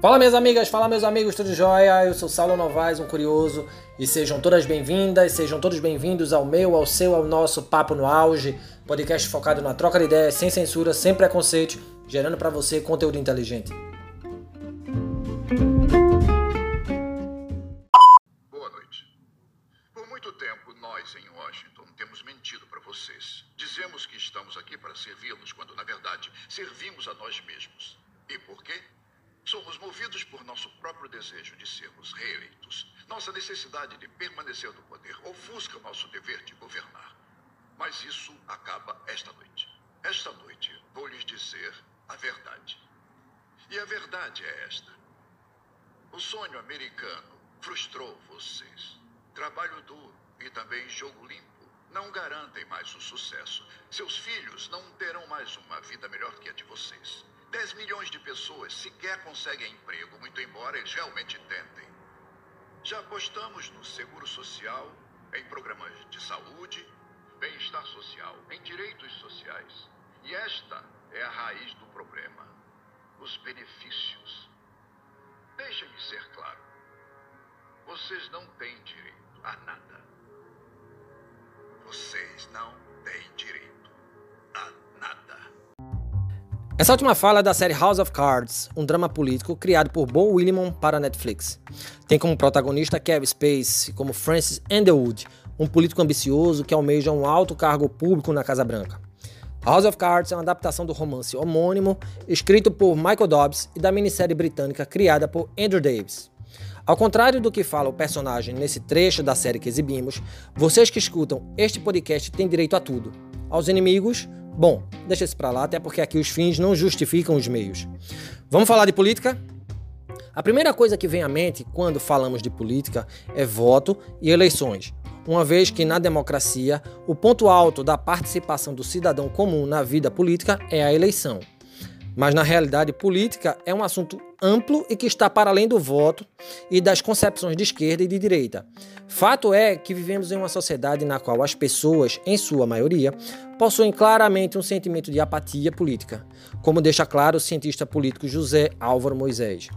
Fala minhas amigas, fala meus amigos, tudo jóia? Eu sou Saulo Novaes, um curioso, e sejam todas bem-vindas, sejam todos bem-vindos ao meu, ao seu, ao nosso Papo no Auge, podcast focado na troca de ideias, sem censura, sem preconceito, gerando para você conteúdo inteligente. Boa noite. Por muito tempo, nós em Washington temos mentido para vocês. Dizemos que estamos aqui para servi-los, quando na verdade servimos a nós mesmos. E por quê? Somos movidos por nosso próprio desejo de sermos reeleitos. Nossa necessidade de permanecer no poder ofusca nosso dever de governar. Mas isso acaba esta noite. Esta noite vou lhes dizer a verdade. E a verdade é esta: o sonho americano frustrou vocês. Trabalho duro e também jogo limpo não garantem mais o sucesso. Seus filhos não terão mais uma vida melhor que a de vocês. 10 milhões de pessoas sequer conseguem emprego, muito embora eles realmente tentem. Já apostamos no seguro social, em programas de saúde, bem-estar social, em direitos sociais. E esta é a raiz do problema: os benefícios. Deixem-me ser claro. Vocês não têm direito a nada. Vocês não têm direito a nada. Essa última fala é da série House of Cards, um drama político criado por Bo Willimon para a Netflix. Tem como protagonista Kevin Spacey, como Francis Underwood, um político ambicioso que almeja um alto cargo público na Casa Branca. House of Cards é uma adaptação do romance homônimo, escrito por Michael Dobbs e da minissérie britânica criada por Andrew Davis. Ao contrário do que fala o personagem nesse trecho da série que exibimos, vocês que escutam este podcast têm direito a tudo. Aos inimigos, Bom, deixa isso para lá, até porque aqui os fins não justificam os meios. Vamos falar de política? A primeira coisa que vem à mente quando falamos de política é voto e eleições, uma vez que na democracia o ponto alto da participação do cidadão comum na vida política é a eleição. Mas na realidade, política é um assunto amplo e que está para além do voto e das concepções de esquerda e de direita. Fato é que vivemos em uma sociedade na qual as pessoas, em sua maioria, possuem claramente um sentimento de apatia política, como deixa claro o cientista político José Álvaro Moisés.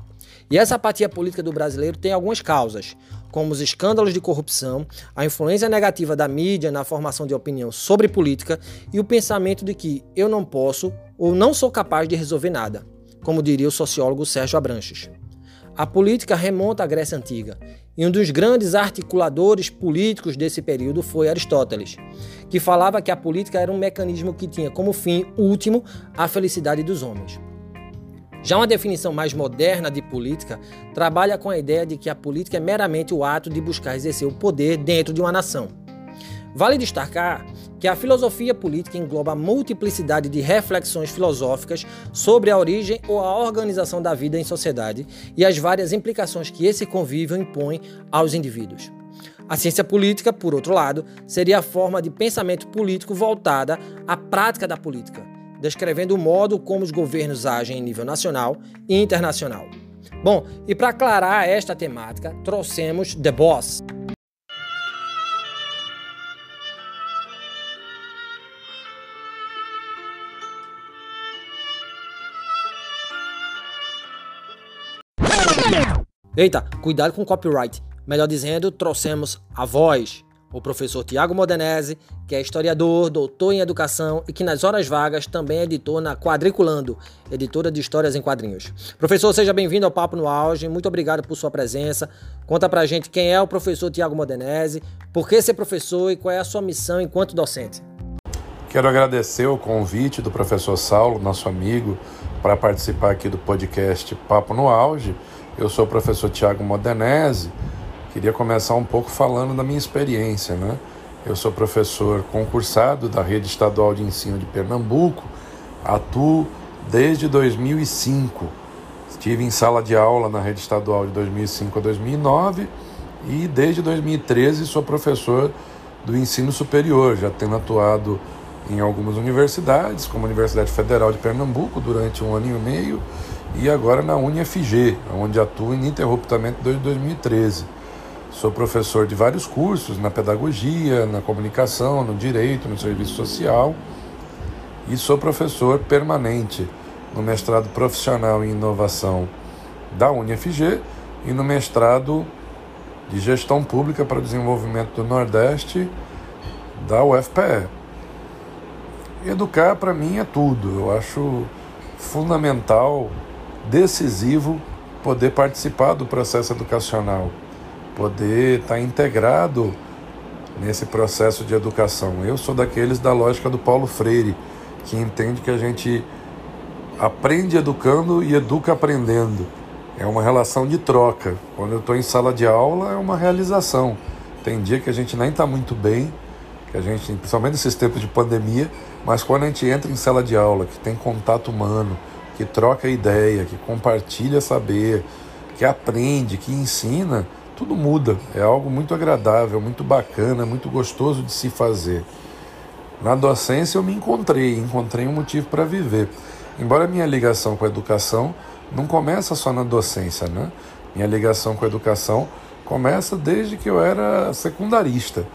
E essa apatia política do brasileiro tem algumas causas, como os escândalos de corrupção, a influência negativa da mídia na formação de opinião sobre política e o pensamento de que eu não posso ou não sou capaz de resolver nada, como diria o sociólogo Sérgio Abranches. A política remonta à Grécia Antiga, e um dos grandes articuladores políticos desse período foi Aristóteles, que falava que a política era um mecanismo que tinha como fim último a felicidade dos homens. Já uma definição mais moderna de política trabalha com a ideia de que a política é meramente o ato de buscar exercer o poder dentro de uma nação. Vale destacar que a filosofia política engloba a multiplicidade de reflexões filosóficas sobre a origem ou a organização da vida em sociedade e as várias implicações que esse convívio impõe aos indivíduos. A ciência política, por outro lado, seria a forma de pensamento político voltada à prática da política, descrevendo o modo como os governos agem em nível nacional e internacional. Bom, e para aclarar esta temática, trouxemos The Boss. Eita, cuidado com copyright. Melhor dizendo, trouxemos a voz, o professor Tiago Modenese, que é historiador, doutor em educação e que nas horas vagas também é editor na Quadriculando, editora de histórias em quadrinhos. Professor, seja bem-vindo ao Papo no Auge, muito obrigado por sua presença. Conta pra gente quem é o professor Tiago Modenese, por que ser professor e qual é a sua missão enquanto docente. Quero agradecer o convite do professor Saulo, nosso amigo, para participar aqui do podcast Papo no Auge. Eu sou o professor Tiago Modenese. Queria começar um pouco falando da minha experiência, né? Eu sou professor concursado da Rede Estadual de Ensino de Pernambuco, atuo desde 2005. Estive em sala de aula na Rede Estadual de 2005 a 2009 e desde 2013 sou professor do ensino superior, já tendo atuado em algumas universidades, como a Universidade Federal de Pernambuco durante um ano e meio e agora na UniFG, onde atuo ininterruptamente desde 2013. Sou professor de vários cursos na pedagogia, na comunicação, no direito, no serviço social e sou professor permanente no mestrado profissional em inovação da UniFG e no mestrado de Gestão Pública para o Desenvolvimento do Nordeste da UFPE. Educar para mim é tudo. Eu acho fundamental, decisivo poder participar do processo educacional, poder estar integrado nesse processo de educação. Eu sou daqueles da lógica do Paulo Freire, que entende que a gente aprende educando e educa aprendendo. É uma relação de troca. Quando eu estou em sala de aula, é uma realização. Tem dia que a gente nem está muito bem, que a gente, principalmente nesses tempos de pandemia, mas quando a gente entra em sala de aula, que tem contato humano, que troca ideia, que compartilha saber, que aprende, que ensina, tudo muda. É algo muito agradável, muito bacana, muito gostoso de se fazer. Na docência eu me encontrei, encontrei um motivo para viver. Embora minha ligação com a educação não começa só na docência, né? Minha ligação com a educação começa desde que eu era secundarista,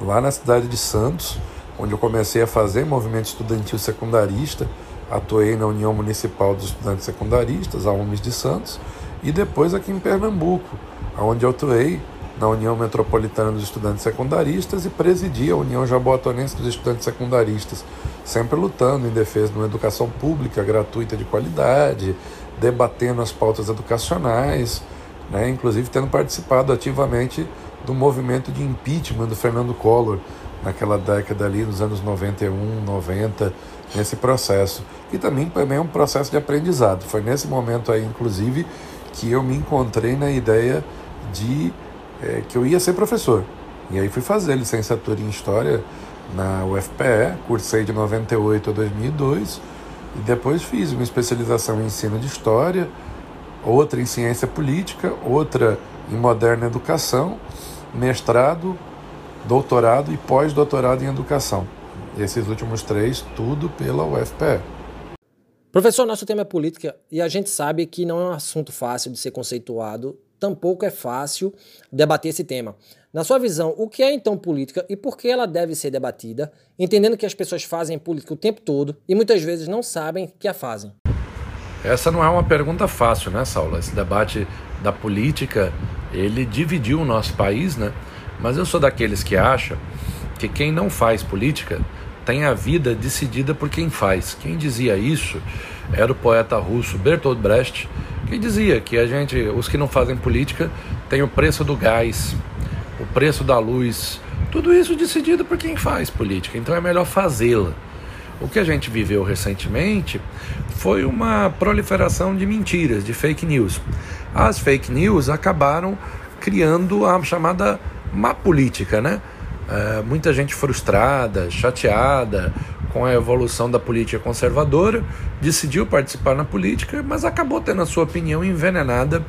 lá na cidade de Santos, onde eu comecei a fazer movimento estudantil secundarista, atuei na União Municipal dos Estudantes Secundaristas, a UMES de Santos, e depois aqui em Pernambuco, onde atuei na União Metropolitana dos Estudantes Secundaristas e presidi a União Jaboatonense dos Estudantes Secundaristas, sempre lutando em defesa de uma educação pública gratuita de qualidade, debatendo as pautas educacionais, né, inclusive tendo participado ativamente do movimento de impeachment do Fernando Collor naquela década ali, nos anos 91, 90, nesse processo, que também, também é um processo de aprendizado. Foi nesse momento aí, inclusive, que eu me encontrei na ideia de é, que eu ia ser professor. E aí fui fazer licenciatura em História na UFPE, cursei de 98 a 2002 e depois fiz uma especialização em ensino de História, outra em Ciência Política, outra em Moderna Educação, mestrado, doutorado e pós-doutorado em Educação. Esses últimos três, tudo pela UFPE. Professor, nosso tema é política e a gente sabe que não é um assunto fácil de ser conceituado tampouco é fácil debater esse tema. Na sua visão, o que é então política e por que ela deve ser debatida, entendendo que as pessoas fazem política o tempo todo e muitas vezes não sabem que a fazem? Essa não é uma pergunta fácil, né, Saulo? Esse debate da política, ele dividiu o nosso país, né? Mas eu sou daqueles que acham que quem não faz política tem a vida decidida por quem faz. Quem dizia isso era o poeta russo Bertolt Brecht, que dizia que a gente, os que não fazem política, tem o preço do gás, o preço da luz, tudo isso decidido por quem faz política. Então é melhor fazê-la. O que a gente viveu recentemente foi uma proliferação de mentiras, de fake news. As fake news acabaram criando a chamada má política, né? É, muita gente frustrada, chateada, com a evolução da política conservadora, decidiu participar na política, mas acabou tendo a sua opinião envenenada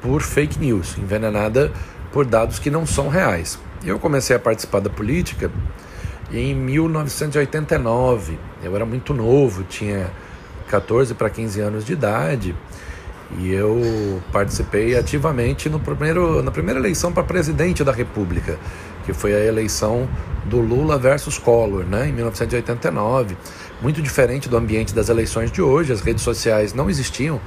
por fake news, envenenada por dados que não são reais. Eu comecei a participar da política em 1989. Eu era muito novo, tinha 14 para 15 anos de idade. E eu participei ativamente no primeiro, na primeira eleição para presidente da República, que foi a eleição do Lula versus Collor, né, em 1989. Muito diferente do ambiente das eleições de hoje, as redes sociais não existiam,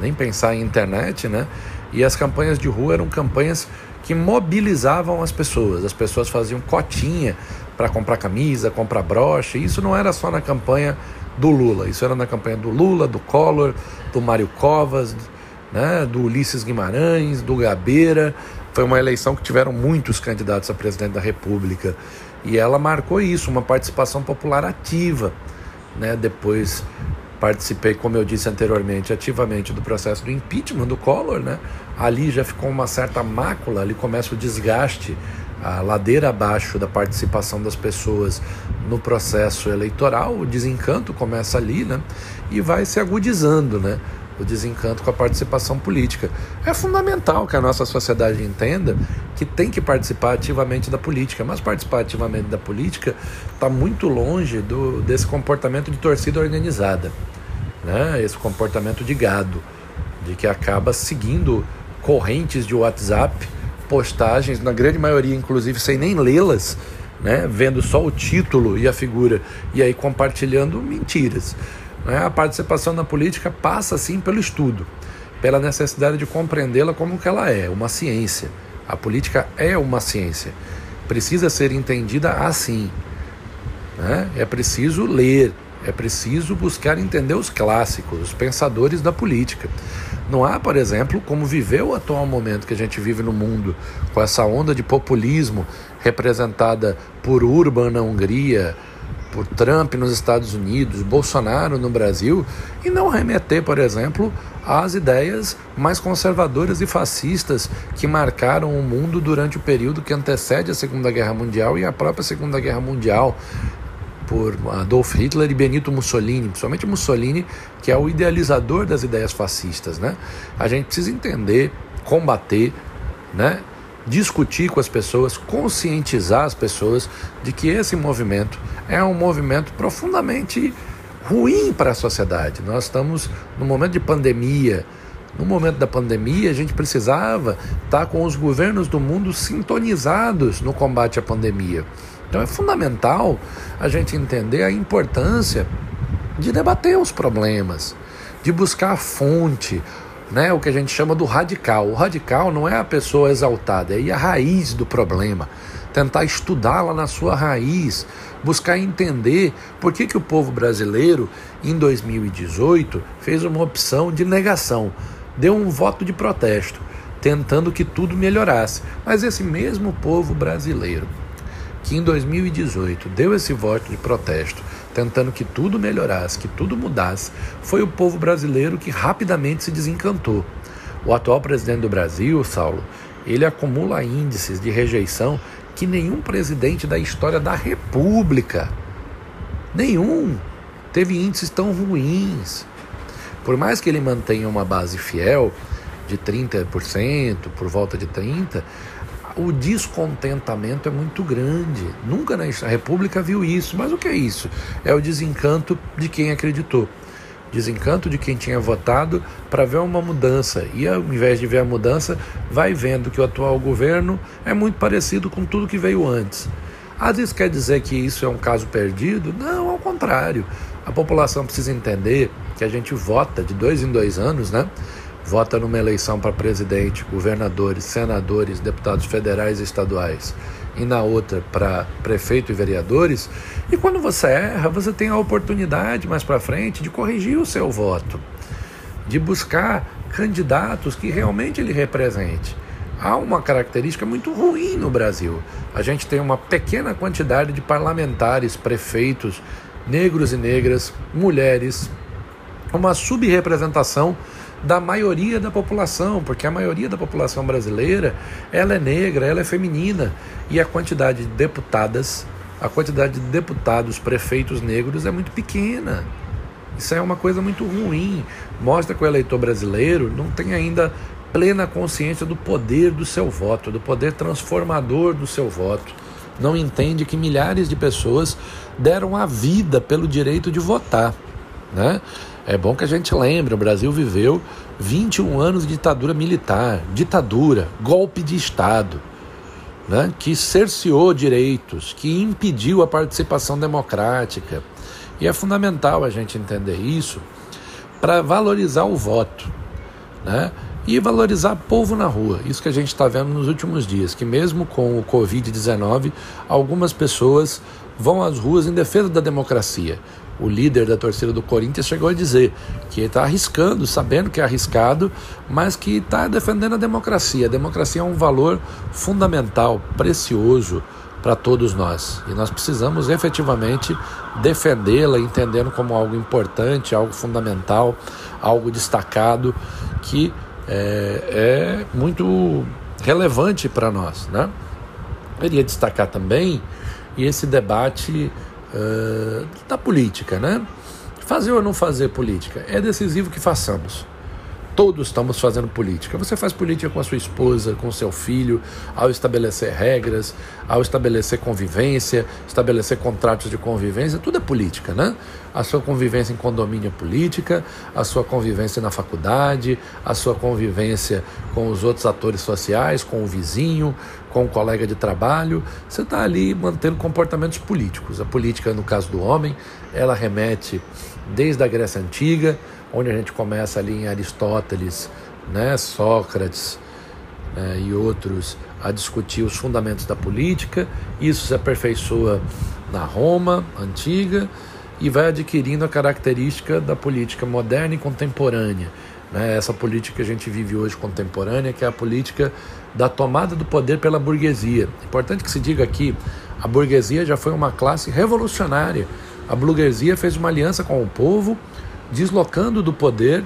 nem pensar em internet, né? E as campanhas de rua eram campanhas que mobilizavam as pessoas. As pessoas faziam cotinha para comprar camisa, comprar broche. Isso não era só na campanha do Lula, isso era na campanha do Lula, do Collor, do Mário Covas, né, do Ulisses Guimarães, do Gabeira. Foi uma eleição que tiveram muitos candidatos a presidente da República e ela marcou isso, uma participação popular ativa. Né? Depois participei, como eu disse anteriormente, ativamente do processo do impeachment do Collor. Né? Ali já ficou uma certa mácula, ali começa o desgaste, a ladeira abaixo da participação das pessoas no processo eleitoral, o desencanto começa ali né? e vai se agudizando. Né? O desencanto com a participação política. É fundamental que a nossa sociedade entenda que tem que participar ativamente da política, mas participar ativamente da política está muito longe do, desse comportamento de torcida organizada, né? esse comportamento de gado, de que acaba seguindo correntes de WhatsApp, postagens, na grande maioria, inclusive, sem nem lê-las. Né, vendo só o título e a figura e aí compartilhando mentiras. Né? A participação na política passa, sim, pelo estudo. pela necessidade de compreendê-la como que ela é, uma ciência. A política é uma ciência. Precisa ser entendida assim. Né? É preciso ler, é preciso buscar entender os clássicos, os pensadores da política. Não há, por exemplo, como viver o atual momento que a gente vive no mundo, com essa onda de populismo representada por Urban na Hungria, por Trump nos Estados Unidos, Bolsonaro no Brasil, e não remeter, por exemplo, às ideias mais conservadoras e fascistas que marcaram o mundo durante o período que antecede a Segunda Guerra Mundial e a própria Segunda Guerra Mundial, por Adolf Hitler e Benito Mussolini, principalmente Mussolini, que é o idealizador das ideias fascistas. Né? A gente precisa entender, combater, né? Discutir com as pessoas, conscientizar as pessoas de que esse movimento é um movimento profundamente ruim para a sociedade. Nós estamos no momento de pandemia. No momento da pandemia, a gente precisava estar com os governos do mundo sintonizados no combate à pandemia. Então é fundamental a gente entender a importância de debater os problemas, de buscar a fonte, né, o que a gente chama do radical. O radical não é a pessoa exaltada, é à raiz do problema, tentar estudá-la na sua raiz, buscar entender por que, que o povo brasileiro, em 2018, fez uma opção de negação, deu um voto de protesto, tentando que tudo melhorasse. Mas esse mesmo povo brasileiro, que em 2018 deu esse voto de protesto, tentando que tudo melhorasse, que tudo mudasse, foi o povo brasileiro que rapidamente se desencantou. O atual presidente do Brasil, Saulo, ele acumula índices de rejeição que nenhum presidente da história da República, nenhum, teve índices tão ruins. Por mais que ele mantenha uma base fiel de 30%, por volta de 30%, o descontentamento é muito grande. Nunca na República viu isso. Mas o que é isso? É o desencanto de quem acreditou. Desencanto de quem tinha votado para ver uma mudança. E ao invés de ver a mudança, vai vendo que o atual governo é muito parecido com tudo que veio antes. Às vezes quer dizer que isso é um caso perdido? Não, ao contrário. A população precisa entender que a gente vota de dois em dois anos, né? Vota numa eleição para presidente, governadores, senadores, deputados federais e estaduais, e na outra para prefeito e vereadores, e quando você erra, você tem a oportunidade mais para frente de corrigir o seu voto, de buscar candidatos que realmente ele represente. Há uma característica muito ruim no Brasil. A gente tem uma pequena quantidade de parlamentares, prefeitos, negros e negras, mulheres, uma subrepresentação da maioria da população, porque a maioria da população brasileira ela é negra, ela é feminina e a quantidade de deputadas, a quantidade de deputados, prefeitos negros é muito pequena. Isso é uma coisa muito ruim. Mostra que o eleitor brasileiro não tem ainda plena consciência do poder do seu voto, do poder transformador do seu voto. Não entende que milhares de pessoas deram a vida pelo direito de votar, né? É bom que a gente lembre: o Brasil viveu 21 anos de ditadura militar, ditadura, golpe de Estado, né, que cerceou direitos, que impediu a participação democrática. E é fundamental a gente entender isso para valorizar o voto. Né? e valorizar povo na rua. Isso que a gente está vendo nos últimos dias, que mesmo com o Covid-19, algumas pessoas vão às ruas em defesa da democracia o líder da torcida do Corinthians chegou a dizer que está arriscando, sabendo que é arriscado, mas que está defendendo a democracia. A democracia é um valor fundamental, precioso para todos nós. E nós precisamos efetivamente defendê-la, entendendo como algo importante, algo fundamental, algo destacado, que é, é muito relevante para nós. Né? Eu queria destacar também esse debate uh, da política, né? Fazer ou não fazer política é decisivo que façamos. Todos estamos fazendo política. Você faz política com a sua esposa, com seu filho, ao estabelecer regras, ao estabelecer convivência, estabelecer contratos de convivência, tudo é política, né? A sua convivência em condomínio é política, a sua convivência na faculdade, a sua convivência com os outros atores sociais, com o vizinho, com o colega de trabalho. Você está ali mantendo comportamentos políticos. A política, no caso do homem, ela remete desde a Grécia Antiga onde a gente começa ali em Aristóteles, né, Sócrates né, e outros, a discutir os fundamentos da política. Isso se aperfeiçoa na Roma antiga e vai adquirindo a característica da política moderna e contemporânea. Né? Essa política que a gente vive hoje contemporânea, que é a política da tomada do poder pela burguesia. Importante que se diga aqui, a burguesia já foi uma classe revolucionária. A burguesia fez uma aliança com o povo, deslocando do poder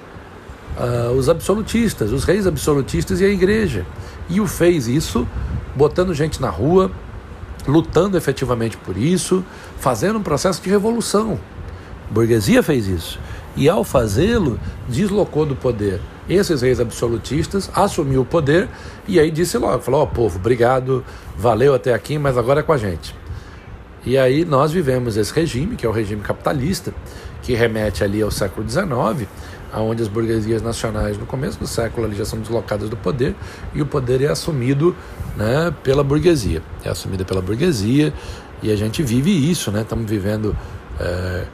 uh, os absolutistas, os reis absolutistas e a igreja. E o fez isso botando gente na rua, lutando efetivamente por isso, fazendo um processo de revolução. A burguesia fez isso. E ao fazê-lo, deslocou do poder esses reis absolutistas, assumiu o poder e aí disse logo, falou, ó oh, povo, obrigado, valeu até aqui, mas agora é com a gente. E aí nós vivemos esse regime, que é o regime capitalista, que remete ali ao século XIX, onde as burguesias nacionais no começo do século ali já são deslocadas do poder e o poder é assumido né, pela burguesia. É assumida pela burguesia e a gente vive isso, né? Estamos vivendo é,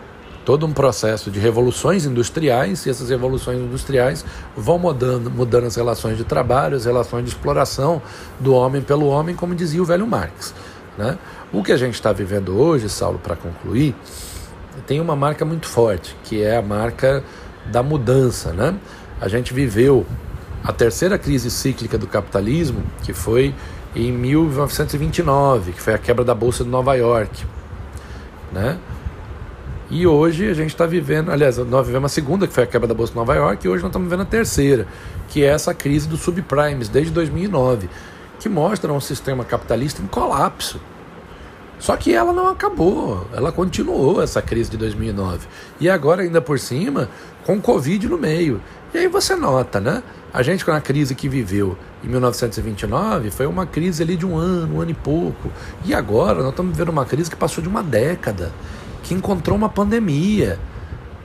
todo um processo de revoluções industriais e essas revoluções industriais vão mudando, mudando as relações de trabalho, as relações de exploração do homem pelo homem, como dizia o velho Marx. Né? O que a gente está vivendo hoje, Saulo, para concluir, tem uma marca muito forte, que é a marca da mudança. Né? A gente viveu a terceira crise cíclica do capitalismo, que foi em 1929, que foi a quebra da Bolsa de Nova York. Né? E hoje a gente está vivendo, aliás, nós vivemos a segunda, que foi a quebra da Bolsa de Nova York, e hoje nós estamos vivendo a terceira, que é essa crise dos subprimes, desde 2009, que mostra um sistema capitalista em colapso. Só que ela não acabou, ela continuou essa crise de 2009. E agora, ainda por cima, com Covid no meio. E aí você nota, né? A gente, com a crise que viveu em 1929, foi uma crise ali de um ano, um ano e pouco. E agora nós estamos vivendo uma crise que passou de uma década que encontrou uma pandemia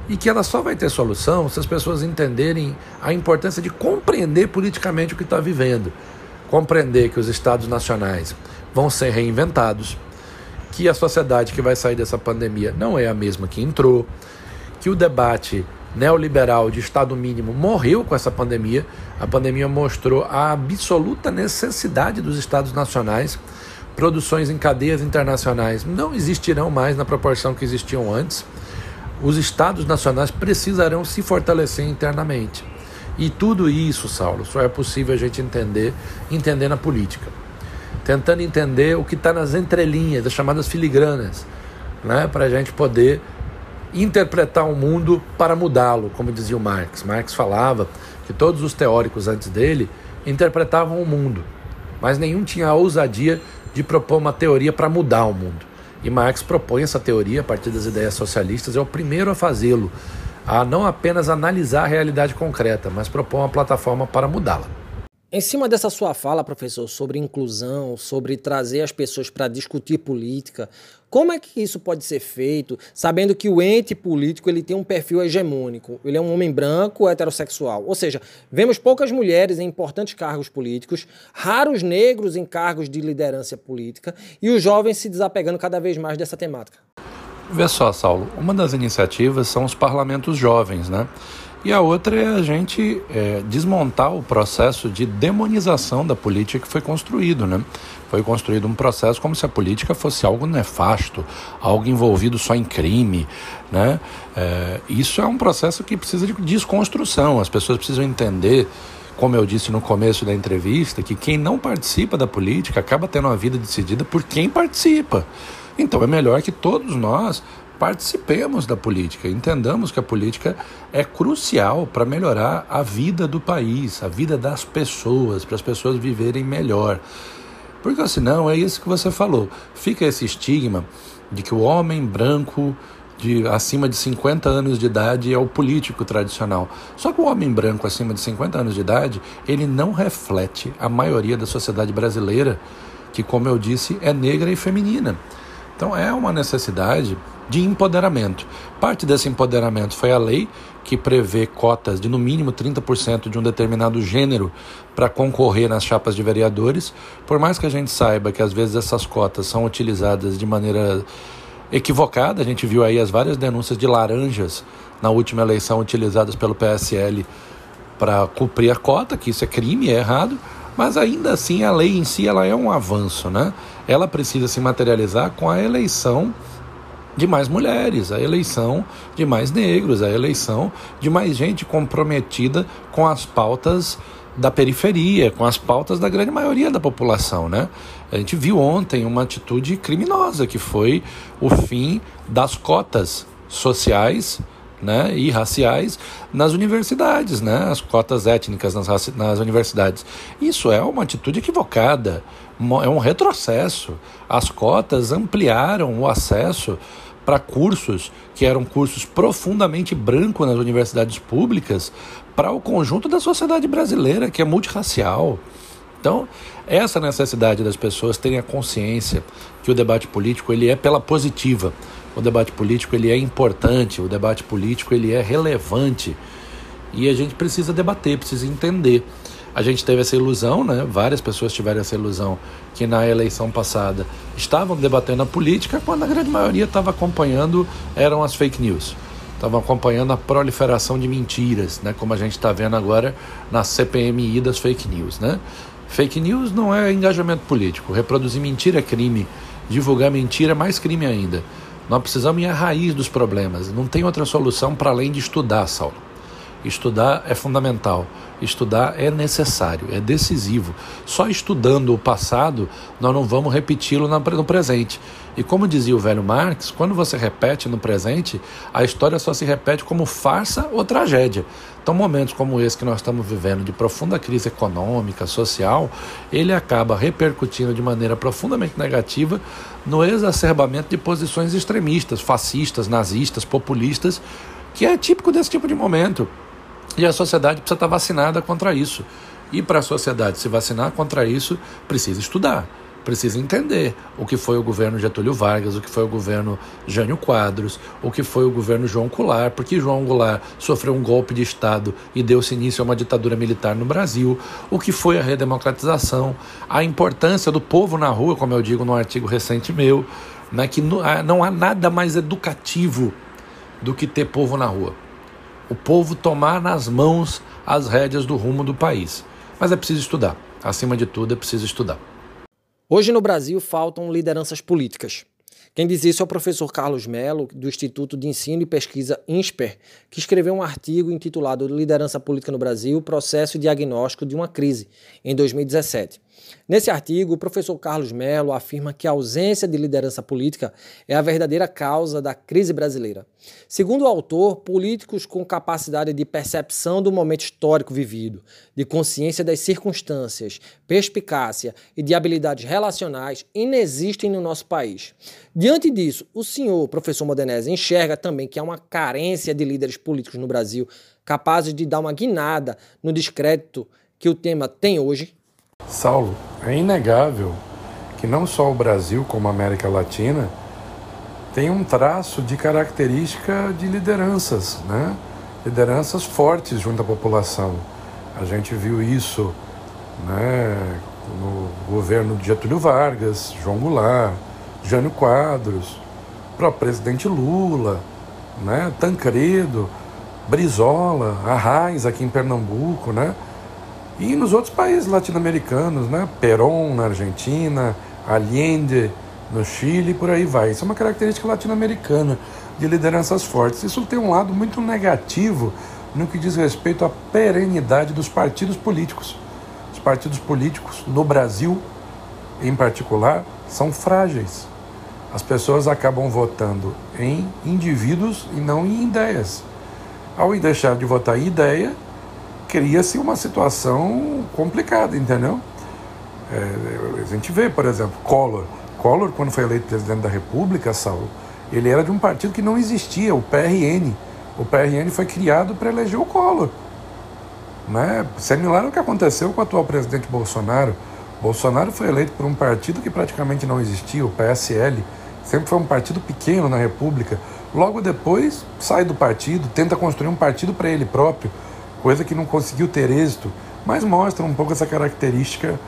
e que ela só vai ter solução se as pessoas entenderem a importância de compreender politicamente o que está vivendo, compreender que os estados nacionais vão ser reinventados, que a sociedade que vai sair dessa pandemia não é a mesma que entrou, que o debate neoliberal de Estado mínimo morreu com essa pandemia. A pandemia mostrou a absoluta necessidade dos Estados nacionais produções em cadeias internacionais não existirão mais na proporção que existiam antes. Os estados nacionais precisarão se fortalecer internamente. E tudo isso, Saulo, só é possível a gente entender entendendo a política. Tentando entender o que está nas entrelinhas, as chamadas filigranas, né, para a gente poder interpretar o mundo para mudá-lo, como dizia o Marx. Marx falava que todos os teóricos antes dele interpretavam o mundo, mas nenhum tinha a ousadia de propor uma teoria para mudar o mundo. E Marx propõe essa teoria a partir das ideias socialistas, é o primeiro a fazê-lo, a não apenas analisar a realidade concreta, mas propor uma plataforma para mudá-la. Em cima dessa sua fala, professor, sobre inclusão, sobre trazer as pessoas para discutir política, como é que isso pode ser feito, sabendo que o ente político ele tem um perfil hegemônico? Ele é um homem branco, heterossexual. Ou seja, vemos poucas mulheres em importantes cargos políticos, raros negros em cargos de liderança política e os jovens se desapegando cada vez mais dessa temática. Vê só, Saulo, uma das iniciativas são os parlamentos jovens, né? E a outra é a gente é, desmontar o processo de demonização da política que foi construído, né? Foi construído um processo como se a política fosse algo nefasto, algo envolvido só em crime, né? É, isso é um processo que precisa de desconstrução. As pessoas precisam entender como eu disse no começo da entrevista, que quem não participa da política acaba tendo uma vida decidida por quem participa. Então é melhor que todos nós participemos da política, entendamos que a política é crucial para melhorar a vida do país, a vida das pessoas, para as pessoas viverem melhor. Porque senão é isso que você falou, fica esse estigma de que o homem branco de acima de 50 anos de idade é o político tradicional. Só que o homem branco acima de 50 anos de idade, ele não reflete a maioria da sociedade brasileira, que como eu disse, é negra e feminina. Então é uma necessidade de empoderamento. Parte desse empoderamento foi a lei que prevê cotas de no mínimo 30% de um determinado gênero para concorrer nas chapas de vereadores. Por mais que a gente saiba que às vezes essas cotas são utilizadas de maneira equivocada, a gente viu aí as várias denúncias de laranjas na última eleição utilizadas pelo PSL para cumprir a cota, que isso é crime, é errado, mas ainda assim a lei em si ela é um avanço, né? Ela precisa se materializar com a eleição de mais mulheres, a eleição de mais negros, a eleição de mais gente comprometida com as pautas da periferia, com as pautas da grande maioria da população, né? A gente viu ontem uma atitude criminosa que foi o fim das cotas sociais né, e raciais nas universidades, né, as cotas étnicas nas, nas universidades. Isso é uma atitude equivocada, é um retrocesso. As cotas ampliaram o acesso para cursos que eram cursos profundamente brancos nas universidades públicas para o conjunto da sociedade brasileira, que é multirracial. Então, essa necessidade das pessoas terem a consciência que o debate político ele é pela positiva, o debate político ele é importante, o debate político ele é relevante e a gente precisa debater, precisa entender. A gente teve essa ilusão, né? Várias pessoas tiveram essa ilusão que na eleição passada estavam debatendo a política, quando a grande maioria estava acompanhando eram as fake news. Estavam acompanhando a proliferação de mentiras, né? Como a gente está vendo agora na CPMI das fake news, né? Fake news não é engajamento político. Reproduzir mentira é crime. Divulgar mentira é mais crime ainda. Nós precisamos ir à raiz dos problemas. Não tem outra solução para além de estudar, Saulo. Estudar é fundamental. Estudar é necessário, é decisivo. Só estudando o passado, nós não vamos repeti-lo no presente. E como dizia o velho Marx, quando você repete no presente, a história só se repete como farsa ou tragédia. Então, momentos como esse que nós estamos vivendo, de profunda crise econômica, social, ele acaba repercutindo de maneira profundamente negativa no exacerbamento de posições extremistas, fascistas, nazistas, populistas, que é típico desse tipo de momento. E a sociedade precisa estar vacinada contra isso. E para a sociedade se vacinar contra isso, precisa estudar precisa entender o que foi o governo Getúlio Vargas, o que foi o governo Jânio Quadros, o que foi o governo João Goulart, porque João Goulart sofreu um golpe de Estado e deu-se início a uma ditadura militar no Brasil, o que foi a redemocratização, a importância do povo na rua, como eu digo num artigo recente meu, né, que não há nada mais educativo do que ter povo na rua. O povo tomar nas mãos as rédeas do rumo do país. Mas é preciso estudar. Acima de tudo, é preciso estudar. Hoje no Brasil faltam lideranças políticas. Quem diz isso é o professor Carlos Melo, do Instituto de Ensino e Pesquisa INSPER, que escreveu um artigo intitulado Liderança Política no Brasil, Processo e Diagnóstico de uma Crise, em 2017. Nesse artigo, o professor Carlos Melo afirma que a ausência de liderança política é a verdadeira causa da crise brasileira. Segundo o autor, políticos com capacidade de percepção do momento histórico vivido, de consciência das circunstâncias, perspicácia e de habilidades relacionais inexistem no nosso país. Diante disso, o senhor, professor Modenese, enxerga também que há uma carência de líderes políticos no Brasil capazes de dar uma guinada no descrédito que o tema tem hoje? Saulo, é inegável que não só o Brasil, como a América Latina, tem um traço de característica de lideranças, né? lideranças fortes junto à população. A gente viu isso né, no governo de Getúlio Vargas, João Goulart, Jânio Quadros, próprio presidente Lula, né, Tancredo, Brizola, Arraes aqui em Pernambuco, né? E nos outros países latino-americanos, né? Perón na Argentina, Allende no Chile, por aí vai. Isso é uma característica latino-americana de lideranças fortes. Isso tem um lado muito negativo no que diz respeito à perenidade dos partidos políticos. Os partidos políticos no Brasil, em particular, são frágeis. As pessoas acabam votando em indivíduos e não em ideias. Ao deixar de votar em ideia, cria-se uma situação complicada, entendeu? É, a gente vê, por exemplo, Collor. Collor, quando foi eleito presidente da República, Saulo, ele era de um partido que não existia, o PRN. O PRN foi criado para eleger o Collor. Né? Similar ao que aconteceu com o atual presidente Bolsonaro. Bolsonaro foi eleito por um partido que praticamente não existia, o PSL. Sempre foi um partido pequeno na República. Logo depois, sai do partido, tenta construir um partido para ele próprio coisa que não conseguiu ter êxito, mas mostra um pouco essa característica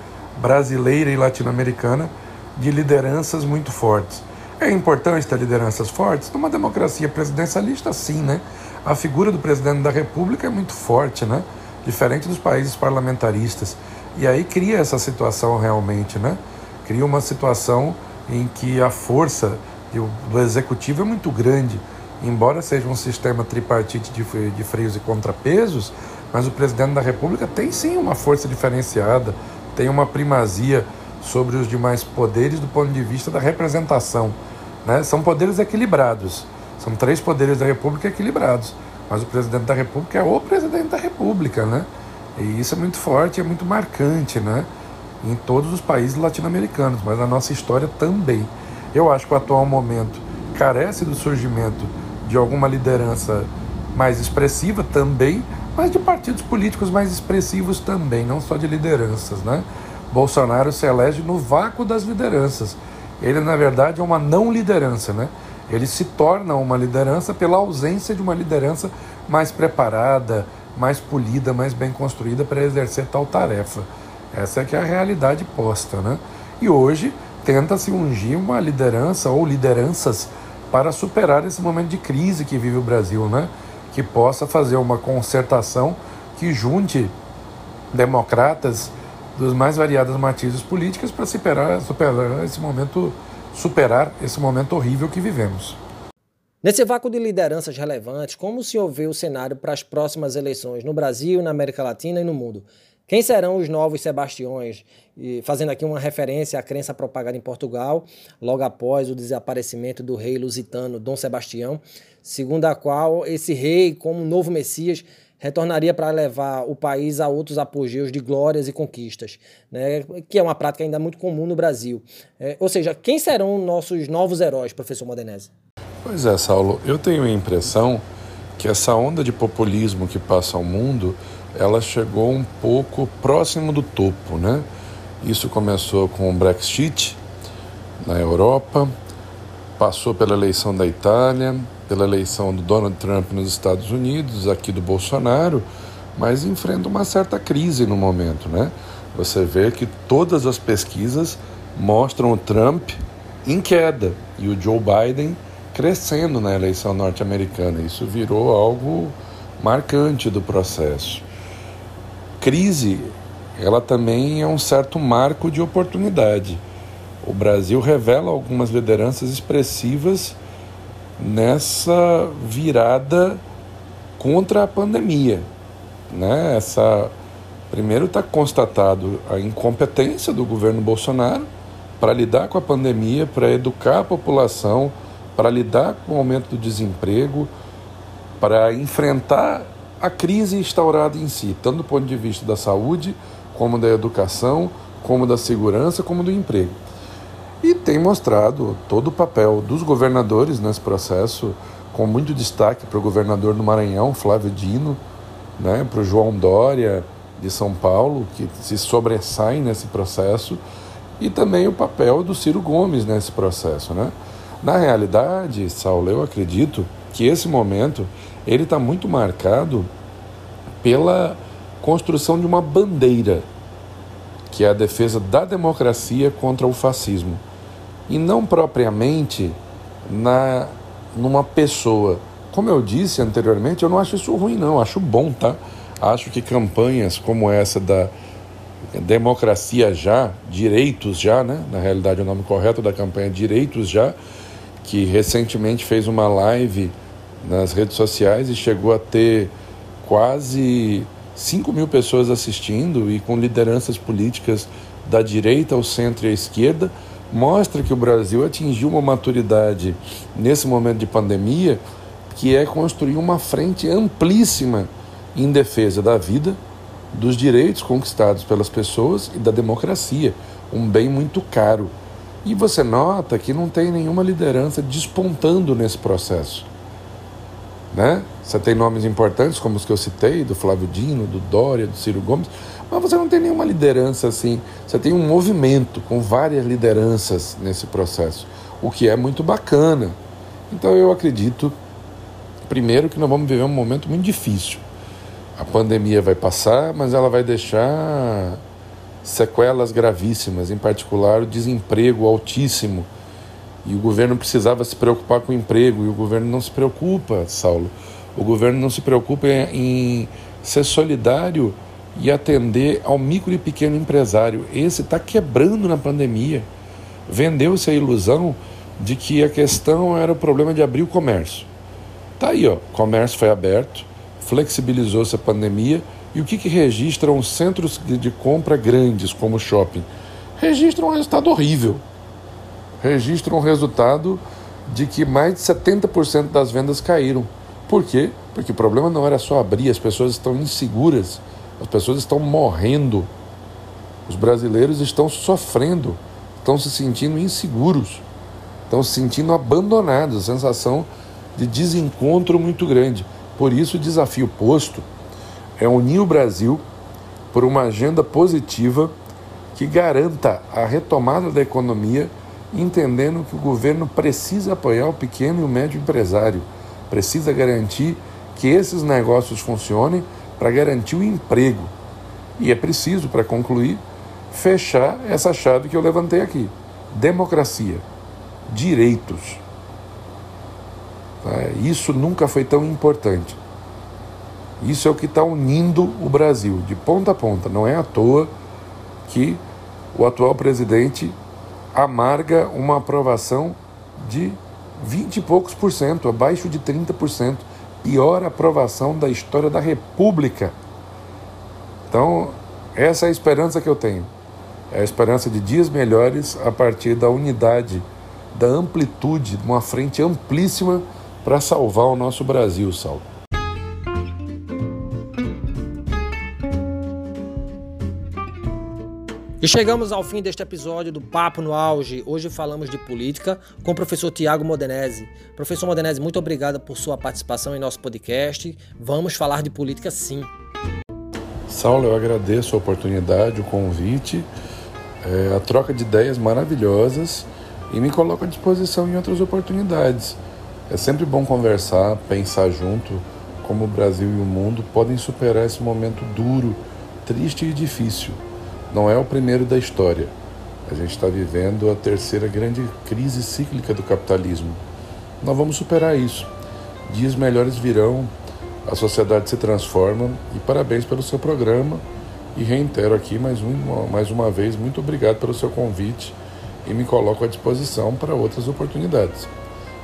brasileira e latino-americana de lideranças muito fortes. É importante ter lideranças fortes? Numa democracia presidencialista, sim, né? A figura do presidente da República é muito forte, né? diferente dos países parlamentaristas. E aí cria essa situação realmente, né? Cria uma situação em que a força do executivo é muito grande. Embora seja um sistema tripartite de freios e contrapesos, mas o presidente da República tem sim uma força diferenciada, tem uma primazia sobre os demais poderes do ponto de vista da representação. Né? São poderes equilibrados. São três poderes da República equilibrados. Mas o presidente da República é o presidente da República, né? E isso é muito forte, é muito marcante, né? Em todos os países latino-americanos, mas na nossa história também. Eu acho que o atual momento carece do surgimento de alguma liderança mais expressiva também, mas de partidos políticos mais expressivos também, não só de lideranças, né? Bolsonaro se elege no vácuo das lideranças. Ele, na verdade, é uma não liderança, né? Ele se torna uma liderança pela ausência de uma liderança mais preparada, mais polida, mais bem construída para exercer tal tarefa. Essa é que é a realidade posta, né? E hoje tenta-se ungir uma liderança ou lideranças para superar esse momento de crise que vive o Brasil, né? Que possa fazer uma concertação que junte democratas dos mais variadas matizes políticas para superar, superar esse momento superar esse momento horrível que vivemos. Nesse vácuo de lideranças relevantes, como o senhor vê o cenário para as próximas eleições no Brasil, na América Latina e no mundo? Quem serão os novos Sebastiões? E fazendo aqui uma referência à crença propagada em Portugal, logo após o desaparecimento do rei lusitano Dom Sebastião, segundo a qual esse rei, como novo Messias, retornaria para levar o país a outros apogeus de glórias e conquistas, né, que é uma prática ainda muito comum no Brasil. É, ou seja, quem serão nossos novos heróis, professor Modenese? Pois é, Saulo, eu tenho a impressão que essa onda de populismo que passa ao mundo, ela chegou um pouco próximo do topo, né? Isso começou com o Brexit na Europa, passou pela eleição da Itália, pela eleição do Donald Trump nos Estados Unidos, aqui do Bolsonaro, mas enfrenta uma certa crise no momento, né? Você vê que todas as pesquisas mostram o Trump em queda e o Joe Biden crescendo na eleição norte-americana. Isso virou algo marcante do processo. Crise, ela também é um certo marco de oportunidade. O Brasil revela algumas lideranças expressivas nessa virada contra a pandemia. Né? Essa, primeiro está constatado a incompetência do governo Bolsonaro para lidar com a pandemia, para educar a população, para lidar com o aumento do desemprego, para enfrentar a crise instaurada em si, tanto do ponto de vista da saúde, como da educação, como da segurança, como do emprego e tem mostrado todo o papel dos governadores nesse processo, com muito destaque para o governador do Maranhão, Flávio Dino, né, para o João Dória de São Paulo, que se sobressai nesse processo, e também o papel do Ciro Gomes nesse processo. Né? Na realidade, Saulo, eu acredito que esse momento ele está muito marcado pela construção de uma bandeira, que é a defesa da democracia contra o fascismo e não propriamente na numa pessoa. Como eu disse anteriormente, eu não acho isso ruim não, acho bom, tá? Acho que campanhas como essa da democracia já, direitos já, né? Na realidade o nome correto da campanha é direitos já, que recentemente fez uma live nas redes sociais e chegou a ter quase 5 mil pessoas assistindo e com lideranças políticas da direita ao centro e à esquerda mostra que o Brasil atingiu uma maturidade nesse momento de pandemia, que é construir uma frente amplíssima em defesa da vida, dos direitos conquistados pelas pessoas e da democracia, um bem muito caro. E você nota que não tem nenhuma liderança despontando nesse processo. Né? Você tem nomes importantes, como os que eu citei, do Flávio Dino, do Dória, do Ciro Gomes, mas você não tem nenhuma liderança assim. Você tem um movimento com várias lideranças nesse processo, o que é muito bacana. Então eu acredito, primeiro, que nós vamos viver um momento muito difícil. A pandemia vai passar, mas ela vai deixar sequelas gravíssimas, em particular o desemprego altíssimo. E o governo precisava se preocupar com o emprego, e o governo não se preocupa, Saulo. O governo não se preocupa em ser solidário e atender ao micro e pequeno empresário. Esse está quebrando na pandemia. Vendeu-se a ilusão de que a questão era o problema de abrir o comércio. Tá aí, ó, o comércio foi aberto, flexibilizou-se a pandemia e o que, que registram os centros de compra grandes como o shopping? Registram um resultado horrível. Registram um resultado de que mais de 70% das vendas caíram. Por quê? Porque o problema não era só abrir, as pessoas estão inseguras, as pessoas estão morrendo. Os brasileiros estão sofrendo, estão se sentindo inseguros, estão se sentindo abandonados, a sensação de desencontro muito grande. Por isso, o desafio posto é unir o Brasil por uma agenda positiva que garanta a retomada da economia, entendendo que o governo precisa apoiar o pequeno e o médio empresário precisa garantir que esses negócios funcionem para garantir o emprego. E é preciso, para concluir, fechar essa chave que eu levantei aqui: democracia, direitos. Tá? Isso nunca foi tão importante. Isso é o que está unindo o Brasil de ponta a ponta. Não é à toa que o atual presidente amarga uma aprovação de 20 e poucos por cento, abaixo de 30%. Pior aprovação da história da República. Então, essa é a esperança que eu tenho. É a esperança de dias melhores a partir da unidade, da amplitude, de uma frente amplíssima para salvar o nosso Brasil, Saulo. E chegamos ao fim deste episódio do Papo no Auge. Hoje falamos de política com o professor Tiago Modenese. Professor Modenese, muito obrigado por sua participação em nosso podcast. Vamos falar de política sim. Saulo, eu agradeço a oportunidade, o convite, é, a troca de ideias maravilhosas e me coloco à disposição em outras oportunidades. É sempre bom conversar, pensar junto como o Brasil e o mundo podem superar esse momento duro, triste e difícil não é o primeiro da história. A gente está vivendo a terceira grande crise cíclica do capitalismo. Nós vamos superar isso. Dias melhores virão, a sociedade se transforma e parabéns pelo seu programa. E reitero aqui mais uma, mais uma vez, muito obrigado pelo seu convite e me coloco à disposição para outras oportunidades.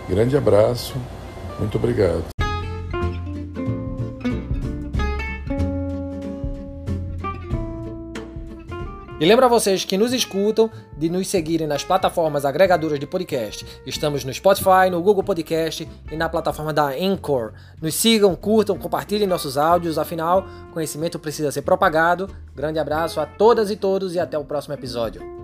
Grande abraço, muito obrigado. E lembro a vocês que nos escutam de nos seguirem nas plataformas agregadoras de podcast. Estamos no Spotify, no Google Podcast e na plataforma da Anchor. Nos sigam, curtam, compartilhem nossos áudios, afinal, conhecimento precisa ser propagado. Grande abraço a todas e todos e até o próximo episódio.